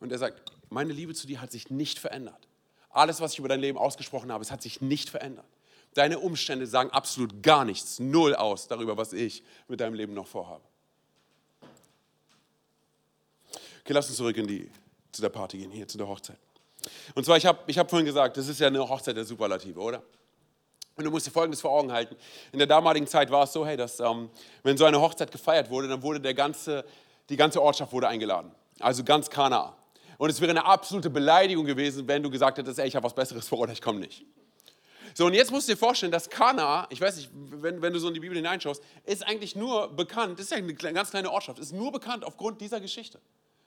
Und er sagt, meine Liebe zu dir hat sich nicht verändert. Alles, was ich über dein Leben ausgesprochen habe, es hat sich nicht verändert. Deine Umstände sagen absolut gar nichts, null aus darüber, was ich mit deinem Leben noch vorhabe. Okay, lass uns zurück in die, zu der Party gehen, hier zu der Hochzeit. Und zwar, ich habe ich hab vorhin gesagt, das ist ja eine Hochzeit der Superlative, oder? Und du musst dir Folgendes vor Augen halten. In der damaligen Zeit war es so, hey, dass ähm, wenn so eine Hochzeit gefeiert wurde, dann wurde der ganze, die ganze Ortschaft wurde eingeladen. Also ganz Kanaa. Und es wäre eine absolute Beleidigung gewesen, wenn du gesagt hättest, ey, ich habe was Besseres vor oder ich komme nicht. So, und jetzt musst du dir vorstellen, dass Kana, ich weiß nicht, wenn, wenn du so in die Bibel hineinschaust, ist eigentlich nur bekannt, das ist ja eine ganz kleine Ortschaft, ist nur bekannt aufgrund dieser Geschichte.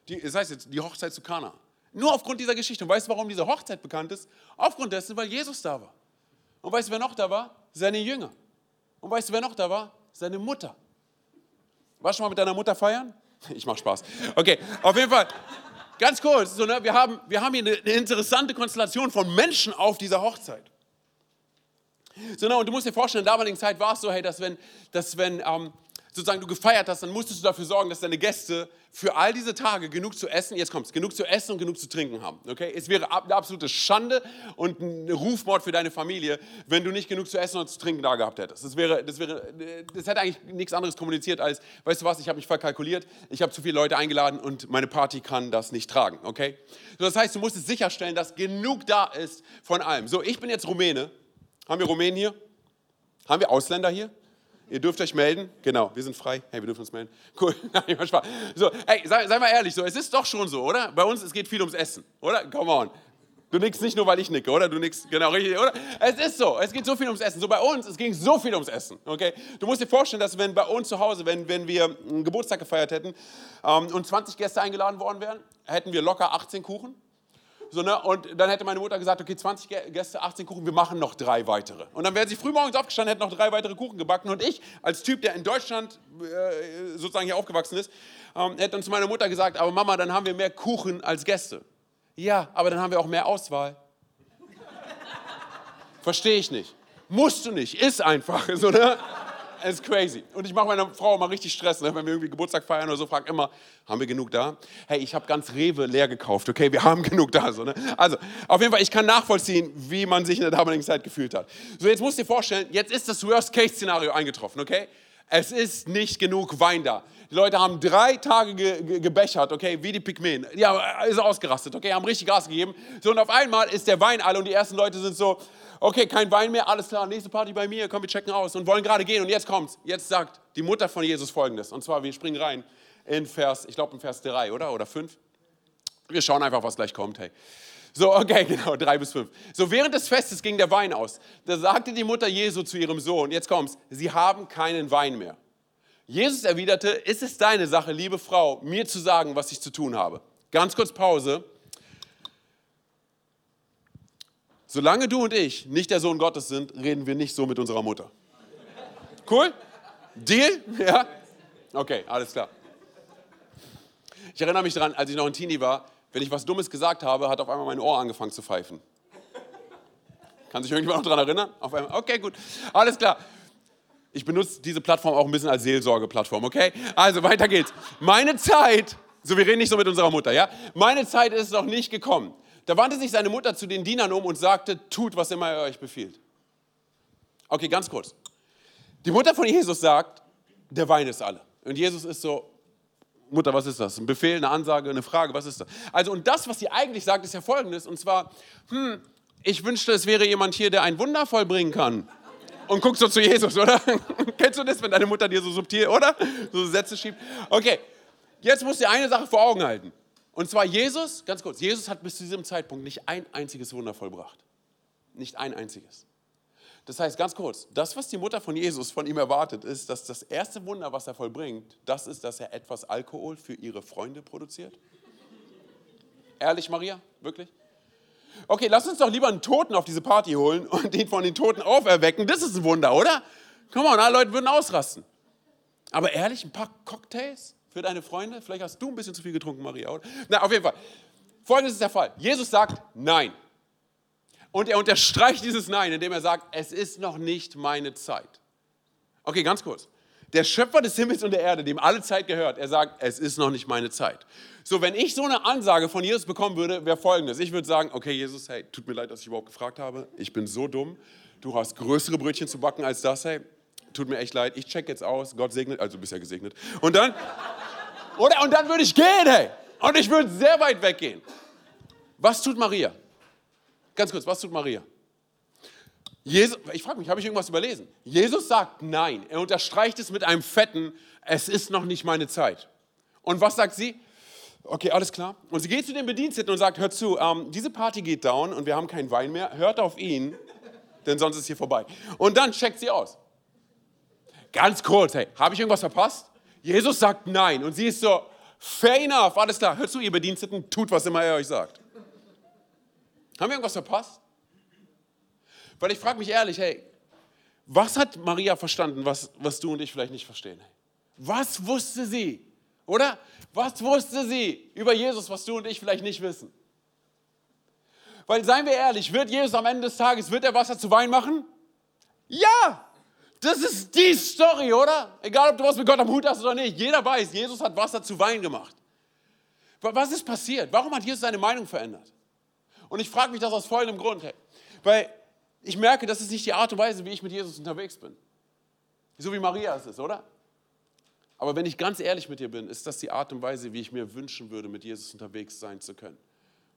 Die, das heißt jetzt die Hochzeit zu Kana. Nur aufgrund dieser Geschichte. Und weißt du, warum diese Hochzeit bekannt ist? Aufgrund dessen, weil Jesus da war. Und weißt du, wer noch da war? Seine Jünger. Und weißt du, wer noch da war? Seine Mutter. Warst du schon mal mit deiner Mutter feiern? Ich mach Spaß. Okay, auf jeden Fall. Ganz kurz, so, ne, wir, haben, wir haben hier eine, eine interessante Konstellation von Menschen auf dieser Hochzeit. So, ne, und du musst dir vorstellen, in der damaligen Zeit war es so, hey, dass wenn, dass wenn ähm, sozusagen du gefeiert hast, dann musstest du dafür sorgen, dass deine Gäste für all diese Tage genug zu essen, jetzt kommt's, genug zu essen und genug zu trinken haben. Okay? Es wäre eine absolute Schande und ein Rufmord für deine Familie, wenn du nicht genug zu essen und zu trinken da gehabt hättest. Das, wäre, das, wäre, das hätte eigentlich nichts anderes kommuniziert als, weißt du was, ich habe mich verkalkuliert, ich habe zu viele Leute eingeladen und meine Party kann das nicht tragen. Okay? So, das heißt, du musst es sicherstellen, dass genug da ist von allem. So, ich bin jetzt Rumäne. Haben wir Rumänen hier? Haben wir Ausländer hier? Ihr dürft euch melden. Genau, wir sind frei. Hey, wir dürfen uns melden. Cool. so, hey, sei, sei, mal ehrlich, so, es ist doch schon so, oder? Bei uns, es geht viel ums Essen, oder? Come on. Du nickst nicht nur, weil ich nicke, oder? Du nickst, genau, richtig, oder? Es ist so, es geht so viel ums Essen. So bei uns, es ging so viel ums Essen, okay? Du musst dir vorstellen, dass wenn bei uns zu Hause, wenn, wenn wir einen Geburtstag gefeiert hätten ähm, und 20 Gäste eingeladen worden wären, hätten wir locker 18 Kuchen. So, ne? Und dann hätte meine Mutter gesagt, okay, 20 Gäste, 18 Kuchen, wir machen noch drei weitere. Und dann wäre sie frühmorgens aufgestanden, hätte noch drei weitere Kuchen gebacken. Und ich, als Typ, der in Deutschland äh, sozusagen hier aufgewachsen ist, ähm, hätte dann zu meiner Mutter gesagt, aber Mama, dann haben wir mehr Kuchen als Gäste. Ja, aber dann haben wir auch mehr Auswahl. Verstehe ich nicht. Musst du nicht, ist einfach. So, ne? Es ist crazy. Und ich mache meiner Frau immer richtig Stress, ne? wenn wir irgendwie Geburtstag feiern oder so, fragt immer, haben wir genug da? Hey, ich habe ganz Rewe leer gekauft, okay, wir haben genug da. So, ne? Also, auf jeden Fall, ich kann nachvollziehen, wie man sich in der damaligen Zeit gefühlt hat. So, jetzt musst du dir vorstellen, jetzt ist das Worst-Case-Szenario eingetroffen, okay? Es ist nicht genug Wein da. Die Leute haben drei Tage ge ge gebechert, okay, wie die Pygmäen. Ja, ist ausgerastet, okay, haben richtig Gas gegeben. So, und auf einmal ist der Wein alle und die ersten Leute sind so, okay, kein Wein mehr, alles klar, nächste Party bei mir, komm, wir checken aus und wollen gerade gehen. Und jetzt kommt's. Jetzt sagt die Mutter von Jesus folgendes. Und zwar, wir springen rein in Vers, ich glaube in Vers 3, oder? Oder 5. Wir schauen einfach, was gleich kommt, hey. So, okay, genau, drei bis fünf. So, während des Festes ging der Wein aus. Da sagte die Mutter Jesu zu ihrem Sohn, jetzt kommt's, sie haben keinen Wein mehr. Jesus erwiderte, ist es deine Sache, liebe Frau, mir zu sagen, was ich zu tun habe? Ganz kurz Pause. Solange du und ich nicht der Sohn Gottes sind, reden wir nicht so mit unserer Mutter. Cool? Deal? Ja? Okay, alles klar. Ich erinnere mich daran, als ich noch ein Teenie war, wenn ich was Dummes gesagt habe, hat auf einmal mein Ohr angefangen zu pfeifen. Kann sich irgendjemand noch daran erinnern? Auf einmal, okay, gut, alles klar. Ich benutze diese Plattform auch ein bisschen als Seelsorgeplattform, okay? Also weiter geht's. Meine Zeit, so wir reden nicht so mit unserer Mutter, ja? Meine Zeit ist noch nicht gekommen. Da wandte sich seine Mutter zu den Dienern um und sagte, tut, was immer er euch befiehlt. Okay, ganz kurz. Die Mutter von Jesus sagt, der Wein ist alle. Und Jesus ist so, Mutter, was ist das? Ein Befehl, eine Ansage, eine Frage, was ist das? Also, und das, was sie eigentlich sagt, ist ja folgendes, und zwar, hm, ich wünschte, es wäre jemand hier, der ein Wunder vollbringen kann. Und guckst so zu Jesus, oder? Kennst du das, wenn deine Mutter dir so subtil, oder? So Sätze schiebt. Okay, jetzt musst du dir eine Sache vor Augen halten. Und zwar Jesus, ganz kurz, Jesus hat bis zu diesem Zeitpunkt nicht ein einziges Wunder vollbracht. Nicht ein einziges. Das heißt, ganz kurz, das, was die Mutter von Jesus von ihm erwartet, ist, dass das erste Wunder, was er vollbringt, das ist, dass er etwas Alkohol für ihre Freunde produziert. Ehrlich, Maria? Wirklich? Okay, lass uns doch lieber einen Toten auf diese Party holen und ihn von den Toten auferwecken. Das ist ein Wunder, oder? Komm mal, alle Leute würden ausrasten. Aber ehrlich, ein paar Cocktails für deine Freunde? Vielleicht hast du ein bisschen zu viel getrunken, Maria, oder? Na, auf jeden Fall. Folgendes ist der Fall. Jesus sagt Nein. Und er unterstreicht dieses Nein, indem er sagt, es ist noch nicht meine Zeit. Okay, ganz kurz. Der Schöpfer des Himmels und der Erde, dem alle Zeit gehört, er sagt, es ist noch nicht meine Zeit. So, wenn ich so eine Ansage von Jesus bekommen würde, wäre folgendes. Ich würde sagen, okay, Jesus, hey, tut mir leid, dass ich überhaupt gefragt habe. Ich bin so dumm. Du hast größere Brötchen zu backen als das, hey. Tut mir echt leid. Ich check jetzt aus. Gott segnet, also bist ja gesegnet. Und dann, oder, und dann würde ich gehen, hey. Und ich würde sehr weit weggehen. Was tut Maria? Ganz kurz, was tut Maria? Jesus, ich frage mich, habe ich irgendwas überlesen? Jesus sagt nein. Er unterstreicht es mit einem fetten, es ist noch nicht meine Zeit. Und was sagt sie? Okay, alles klar. Und sie geht zu den Bediensteten und sagt, hört zu, ähm, diese Party geht down und wir haben keinen Wein mehr. Hört auf ihn, denn sonst ist hier vorbei. Und dann checkt sie aus. Ganz kurz, hey, habe ich irgendwas verpasst? Jesus sagt nein und sie ist so, fair enough, alles klar. Hört zu, ihr Bediensteten, tut, was immer er euch sagt. Haben wir irgendwas verpasst? Weil ich frage mich ehrlich, hey, was hat Maria verstanden, was, was du und ich vielleicht nicht verstehen? Was wusste sie? Oder? Was wusste sie über Jesus, was du und ich vielleicht nicht wissen? Weil, seien wir ehrlich, wird Jesus am Ende des Tages, wird er Wasser zu Wein machen? Ja! Das ist die Story, oder? Egal, ob du was mit Gott am Hut hast oder nicht. Jeder weiß, Jesus hat Wasser zu Wein gemacht. Was ist passiert? Warum hat Jesus seine Meinung verändert? Und ich frage mich das aus folgendem Grund. Hey. Weil ich merke, das ist nicht die Art und Weise, wie ich mit Jesus unterwegs bin. So wie Maria es ist, oder? Aber wenn ich ganz ehrlich mit dir bin, ist das die Art und Weise, wie ich mir wünschen würde, mit Jesus unterwegs sein zu können.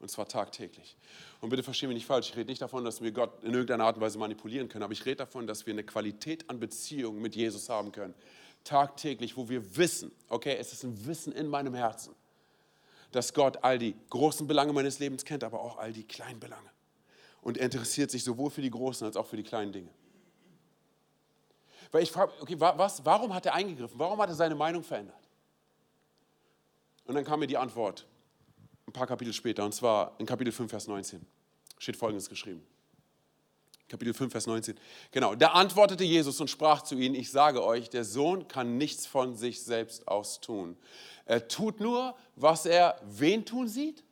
Und zwar tagtäglich. Und bitte verstehe mich nicht falsch, ich rede nicht davon, dass wir Gott in irgendeiner Art und Weise manipulieren können, aber ich rede davon, dass wir eine Qualität an Beziehung mit Jesus haben können. Tagtäglich, wo wir wissen, okay, es ist ein Wissen in meinem Herzen, dass Gott all die großen Belange meines Lebens kennt, aber auch all die kleinen Belange. Und er interessiert sich sowohl für die großen als auch für die kleinen Dinge. Weil ich frage, okay, was, warum hat er eingegriffen? Warum hat er seine Meinung verändert? Und dann kam mir die Antwort paar Kapitel später, und zwar in Kapitel 5, Vers 19. Steht folgendes geschrieben. Kapitel 5, Vers 19. Genau, da antwortete Jesus und sprach zu ihnen, ich sage euch, der Sohn kann nichts von sich selbst aus tun. Er tut nur, was er wen tun sieht?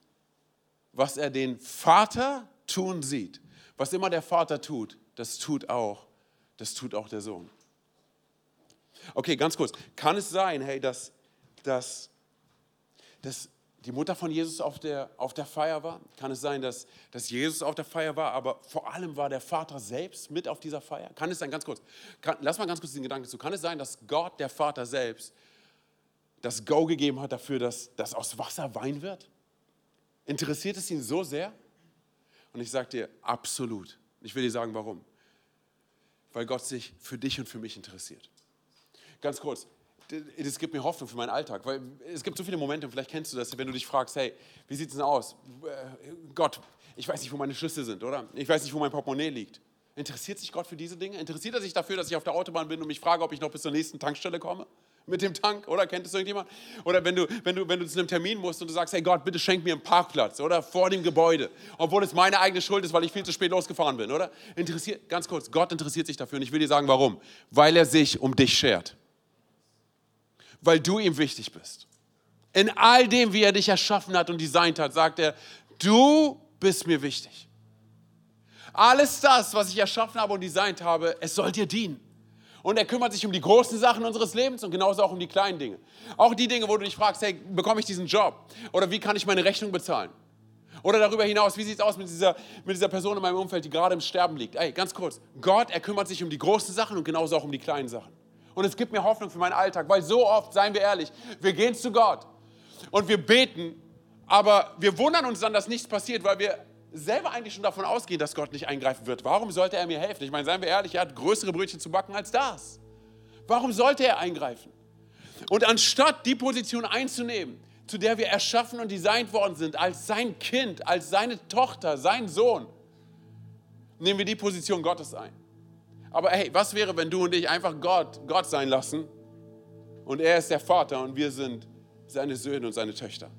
Was er den Vater tun sieht. Was immer der Vater tut, das tut auch, das tut auch der Sohn. Okay, ganz kurz. Kann es sein, hey, dass, dass, dass die Mutter von Jesus auf der, auf der Feier war? Kann es sein, dass, dass Jesus auf der Feier war, aber vor allem war der Vater selbst mit auf dieser Feier? Kann es sein, ganz kurz, kann, lass mal ganz kurz diesen Gedanken zu, kann es sein, dass Gott, der Vater selbst, das Go gegeben hat dafür, dass, dass aus Wasser Wein wird? Interessiert es ihn so sehr? Und ich sage dir, absolut. Ich will dir sagen, warum. Weil Gott sich für dich und für mich interessiert. Ganz kurz, das gibt mir Hoffnung für meinen Alltag, weil es gibt so viele Momente, vielleicht kennst du das, wenn du dich fragst, hey, wie sieht es denn aus? Äh, Gott, ich weiß nicht, wo meine Schlüssel sind, oder? Ich weiß nicht, wo mein Portemonnaie liegt. Interessiert sich Gott für diese Dinge? Interessiert er sich dafür, dass ich auf der Autobahn bin und mich frage, ob ich noch bis zur nächsten Tankstelle komme? Mit dem Tank, oder? Kennt es irgendjemand? Oder wenn du, wenn, du, wenn du zu einem Termin musst und du sagst, hey Gott, bitte schenk mir einen Parkplatz, oder? Vor dem Gebäude. Obwohl es meine eigene Schuld ist, weil ich viel zu spät losgefahren bin, oder? Interessiert, ganz kurz, Gott interessiert sich dafür und ich will dir sagen, warum. Weil er sich um dich schert weil du ihm wichtig bist. In all dem, wie er dich erschaffen hat und designt hat, sagt er, du bist mir wichtig. Alles das, was ich erschaffen habe und designt habe, es soll dir dienen. Und er kümmert sich um die großen Sachen unseres Lebens und genauso auch um die kleinen Dinge. Auch die Dinge, wo du dich fragst, hey, bekomme ich diesen Job? Oder wie kann ich meine Rechnung bezahlen? Oder darüber hinaus, wie sieht es aus mit dieser, mit dieser Person in meinem Umfeld, die gerade im Sterben liegt? Ey, ganz kurz, Gott, er kümmert sich um die großen Sachen und genauso auch um die kleinen Sachen. Und es gibt mir Hoffnung für meinen Alltag, weil so oft, seien wir ehrlich, wir gehen zu Gott und wir beten, aber wir wundern uns dann, dass nichts passiert, weil wir selber eigentlich schon davon ausgehen, dass Gott nicht eingreifen wird. Warum sollte er mir helfen? Ich meine, seien wir ehrlich, er hat größere Brötchen zu backen als das. Warum sollte er eingreifen? Und anstatt die Position einzunehmen, zu der wir erschaffen und designt worden sind, als sein Kind, als seine Tochter, sein Sohn, nehmen wir die Position Gottes ein. Aber hey, was wäre, wenn du und ich einfach Gott, Gott sein lassen und er ist der Vater und wir sind seine Söhne und seine Töchter?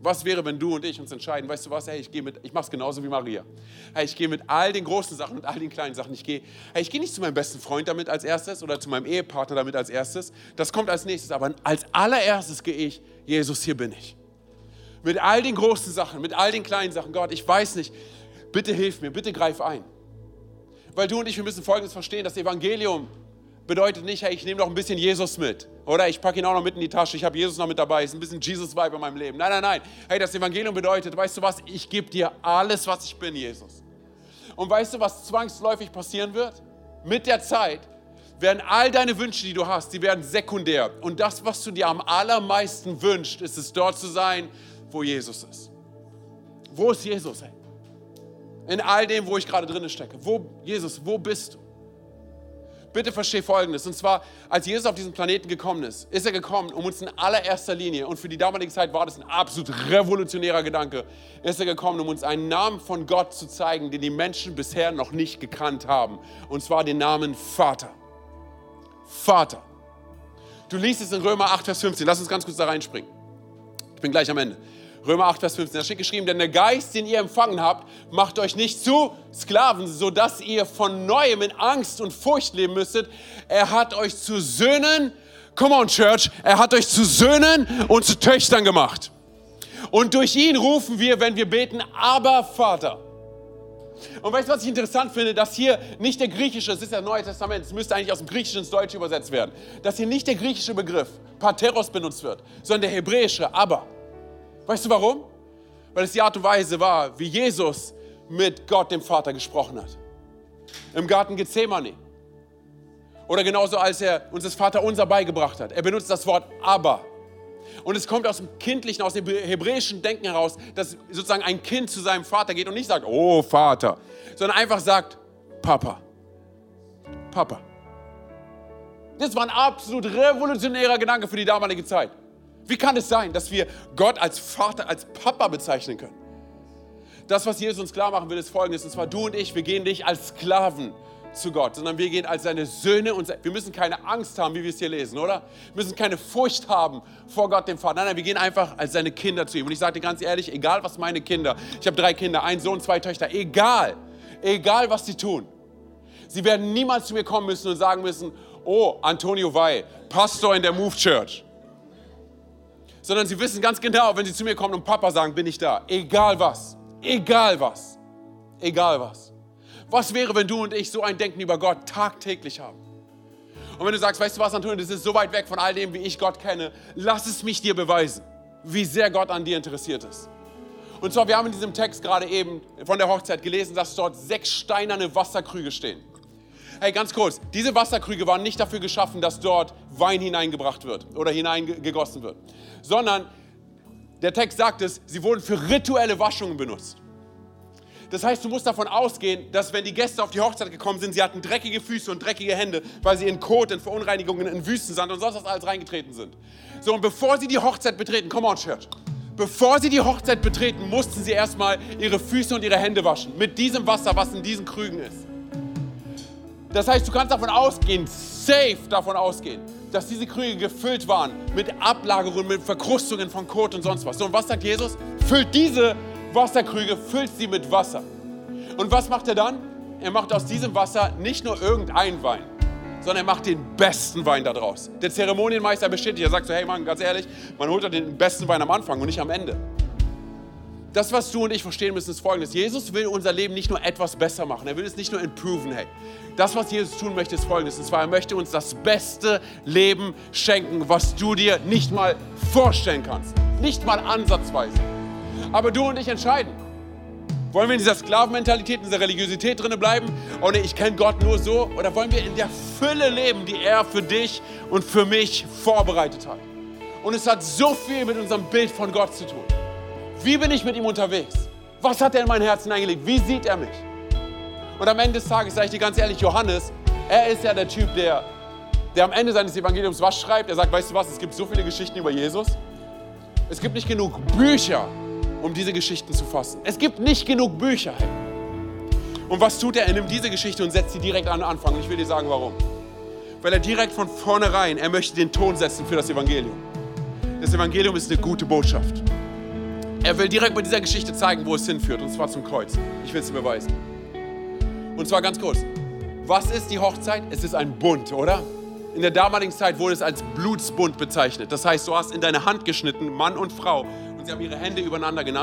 Was wäre, wenn du und ich uns entscheiden, weißt du was, hey, ich gehe mit, ich mache es genauso wie Maria. Hey, ich gehe mit all den großen Sachen und all den kleinen Sachen. Ich gehe, hey, ich gehe nicht zu meinem besten Freund damit als erstes oder zu meinem Ehepartner damit als erstes. Das kommt als nächstes. Aber als allererstes gehe ich, Jesus, hier bin ich. Mit all den großen Sachen, mit all den kleinen Sachen. Gott, ich weiß nicht. Bitte hilf mir, bitte greif ein. Weil du und ich, wir müssen Folgendes verstehen, das Evangelium bedeutet nicht, hey, ich nehme noch ein bisschen Jesus mit. Oder ich packe ihn auch noch mit in die Tasche, ich habe Jesus noch mit dabei, ist ein bisschen Jesus-Vibe in meinem Leben. Nein, nein, nein. Hey, das Evangelium bedeutet, weißt du was, ich gebe dir alles, was ich bin, Jesus. Und weißt du, was zwangsläufig passieren wird? Mit der Zeit werden all deine Wünsche, die du hast, die werden sekundär. Und das, was du dir am allermeisten wünschst, ist es dort zu sein, wo Jesus ist. Wo ist Jesus? Hey? In all dem, wo ich gerade drin stecke. Wo, Jesus, wo bist du? Bitte versteh Folgendes. Und zwar, als Jesus auf diesen Planeten gekommen ist, ist er gekommen, um uns in allererster Linie, und für die damalige Zeit war das ein absolut revolutionärer Gedanke, ist er gekommen, um uns einen Namen von Gott zu zeigen, den die Menschen bisher noch nicht gekannt haben. Und zwar den Namen Vater. Vater. Du liest es in Römer 8, Vers 15. Lass uns ganz kurz da reinspringen. Ich bin gleich am Ende. Römer 8, Vers 15, da steht geschrieben, denn der Geist, den ihr empfangen habt, macht euch nicht zu Sklaven, sodass ihr von neuem in Angst und Furcht leben müsstet. Er hat euch zu Söhnen, come on Church, er hat euch zu Söhnen und zu Töchtern gemacht. Und durch ihn rufen wir, wenn wir beten, aber Vater. Und weißt du, was ich interessant finde? Dass hier nicht der griechische, es ist ja Neue Testament, es müsste eigentlich aus dem Griechischen ins Deutsche übersetzt werden, dass hier nicht der griechische Begriff Pateros benutzt wird, sondern der hebräische, aber. Weißt du warum? Weil es die Art und Weise war, wie Jesus mit Gott, dem Vater, gesprochen hat. Im Garten Gethsemane. Oder genauso, als er uns das Vater unser beigebracht hat. Er benutzt das Wort aber. Und es kommt aus dem kindlichen, aus dem hebräischen Denken heraus, dass sozusagen ein Kind zu seinem Vater geht und nicht sagt, oh Vater, sondern einfach sagt, Papa. Papa. Das war ein absolut revolutionärer Gedanke für die damalige Zeit. Wie kann es sein, dass wir Gott als Vater, als Papa bezeichnen können? Das, was Jesus uns klar machen will, ist folgendes. Und zwar du und ich, wir gehen nicht als Sklaven zu Gott, sondern wir gehen als seine Söhne und wir müssen keine Angst haben, wie wir es hier lesen, oder? Wir müssen keine Furcht haben vor Gott, dem Vater. Nein, nein, wir gehen einfach als seine Kinder zu ihm. Und ich sage dir ganz ehrlich, egal was meine Kinder, ich habe drei Kinder, einen Sohn, zwei Töchter, egal, egal was sie tun, sie werden niemals zu mir kommen müssen und sagen müssen, oh, Antonio Weil, Pastor in der Move Church sondern sie wissen ganz genau, wenn sie zu mir kommen und Papa sagen, bin ich da. Egal was, egal was, egal was. Was wäre, wenn du und ich so ein Denken über Gott tagtäglich haben? Und wenn du sagst, weißt du was, Antonio, das ist so weit weg von all dem, wie ich Gott kenne, lass es mich dir beweisen, wie sehr Gott an dir interessiert ist. Und zwar, wir haben in diesem Text gerade eben von der Hochzeit gelesen, dass dort sechs steinerne Wasserkrüge stehen. Hey, ganz kurz, diese Wasserkrüge waren nicht dafür geschaffen, dass dort Wein hineingebracht wird oder hineingegossen wird, sondern der Text sagt es, sie wurden für rituelle Waschungen benutzt. Das heißt, du musst davon ausgehen, dass wenn die Gäste auf die Hochzeit gekommen sind, sie hatten dreckige Füße und dreckige Hände, weil sie in Kot, in Verunreinigungen, in Wüstensand und sonst was alles reingetreten sind. So, und bevor sie die Hochzeit betreten, come on, Church, bevor sie die Hochzeit betreten, mussten sie erstmal ihre Füße und ihre Hände waschen. Mit diesem Wasser, was in diesen Krügen ist. Das heißt, du kannst davon ausgehen, safe davon ausgehen, dass diese Krüge gefüllt waren mit Ablagerungen, mit Verkrustungen von Kot und sonst was. So, und was sagt Jesus? Füllt diese Wasserkrüge, füllt sie mit Wasser. Und was macht er dann? Er macht aus diesem Wasser nicht nur irgendein Wein, sondern er macht den besten Wein daraus. Der Zeremonienmeister bestätigt, er sagt so, hey Mann, ganz ehrlich, man holt den besten Wein am Anfang und nicht am Ende. Das, was du und ich verstehen müssen, ist folgendes. Jesus will unser Leben nicht nur etwas besser machen. Er will es nicht nur improven, hey. Das, was Jesus tun möchte, ist folgendes. Und zwar, er möchte uns das beste Leben schenken, was du dir nicht mal vorstellen kannst. Nicht mal ansatzweise. Aber du und ich entscheiden. Wollen wir in dieser Sklavenmentalität, in dieser Religiosität drin bleiben? Oh nee, ich kenne Gott nur so. Oder wollen wir in der Fülle leben, die er für dich und für mich vorbereitet hat? Und es hat so viel mit unserem Bild von Gott zu tun. Wie bin ich mit ihm unterwegs? Was hat er in mein Herz hineingelegt? Wie sieht er mich? Und am Ende des Tages sage ich dir ganz ehrlich, Johannes, er ist ja der Typ, der, der am Ende seines Evangeliums was schreibt. Er sagt, weißt du was, es gibt so viele Geschichten über Jesus. Es gibt nicht genug Bücher, um diese Geschichten zu fassen. Es gibt nicht genug Bücher. Und was tut er? Er nimmt diese Geschichte und setzt sie direkt an den Anfang. Und ich will dir sagen, warum. Weil er direkt von vornherein, er möchte den Ton setzen für das Evangelium. Das Evangelium ist eine gute Botschaft. Er will direkt mit dieser Geschichte zeigen, wo es hinführt, und zwar zum Kreuz. Ich will es beweisen. Und zwar ganz kurz. Was ist die Hochzeit? Es ist ein Bund, oder? In der damaligen Zeit wurde es als Blutsbund bezeichnet. Das heißt, du hast in deine Hand geschnitten, Mann und Frau, sie haben ihre Hände übereinander ge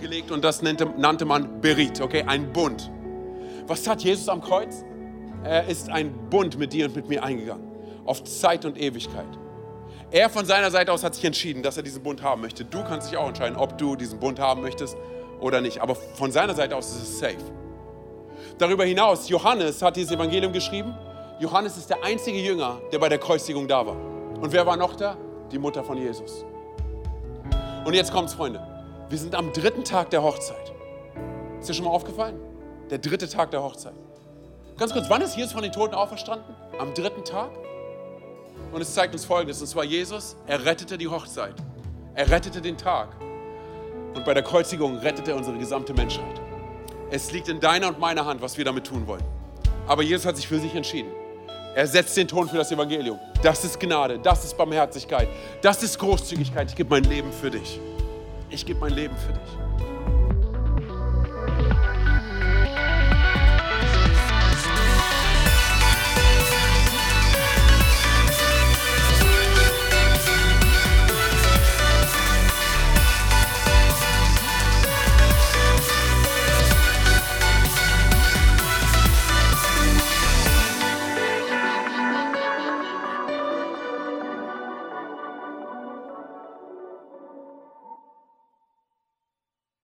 gelegt und das nannte, nannte man Berit, okay, ein Bund. Was tat Jesus am Kreuz? Er ist ein Bund mit dir und mit mir eingegangen, auf Zeit und Ewigkeit. Er von seiner Seite aus hat sich entschieden, dass er diesen Bund haben möchte. Du kannst dich auch entscheiden, ob du diesen Bund haben möchtest oder nicht. Aber von seiner Seite aus ist es safe. Darüber hinaus, Johannes hat dieses Evangelium geschrieben. Johannes ist der einzige Jünger, der bei der Kreuzigung da war. Und wer war noch da? Die Mutter von Jesus. Und jetzt kommt's, Freunde. Wir sind am dritten Tag der Hochzeit. Ist dir schon mal aufgefallen? Der dritte Tag der Hochzeit. Ganz kurz, wann ist Jesus von den Toten auferstanden? Am dritten Tag? Und es zeigt uns Folgendes, und zwar Jesus, er rettete die Hochzeit. Er rettete den Tag. Und bei der Kreuzigung rettete er unsere gesamte Menschheit. Es liegt in deiner und meiner Hand, was wir damit tun wollen. Aber Jesus hat sich für sich entschieden. Er setzt den Ton für das Evangelium. Das ist Gnade, das ist Barmherzigkeit, das ist Großzügigkeit. Ich gebe mein Leben für dich. Ich gebe mein Leben für dich.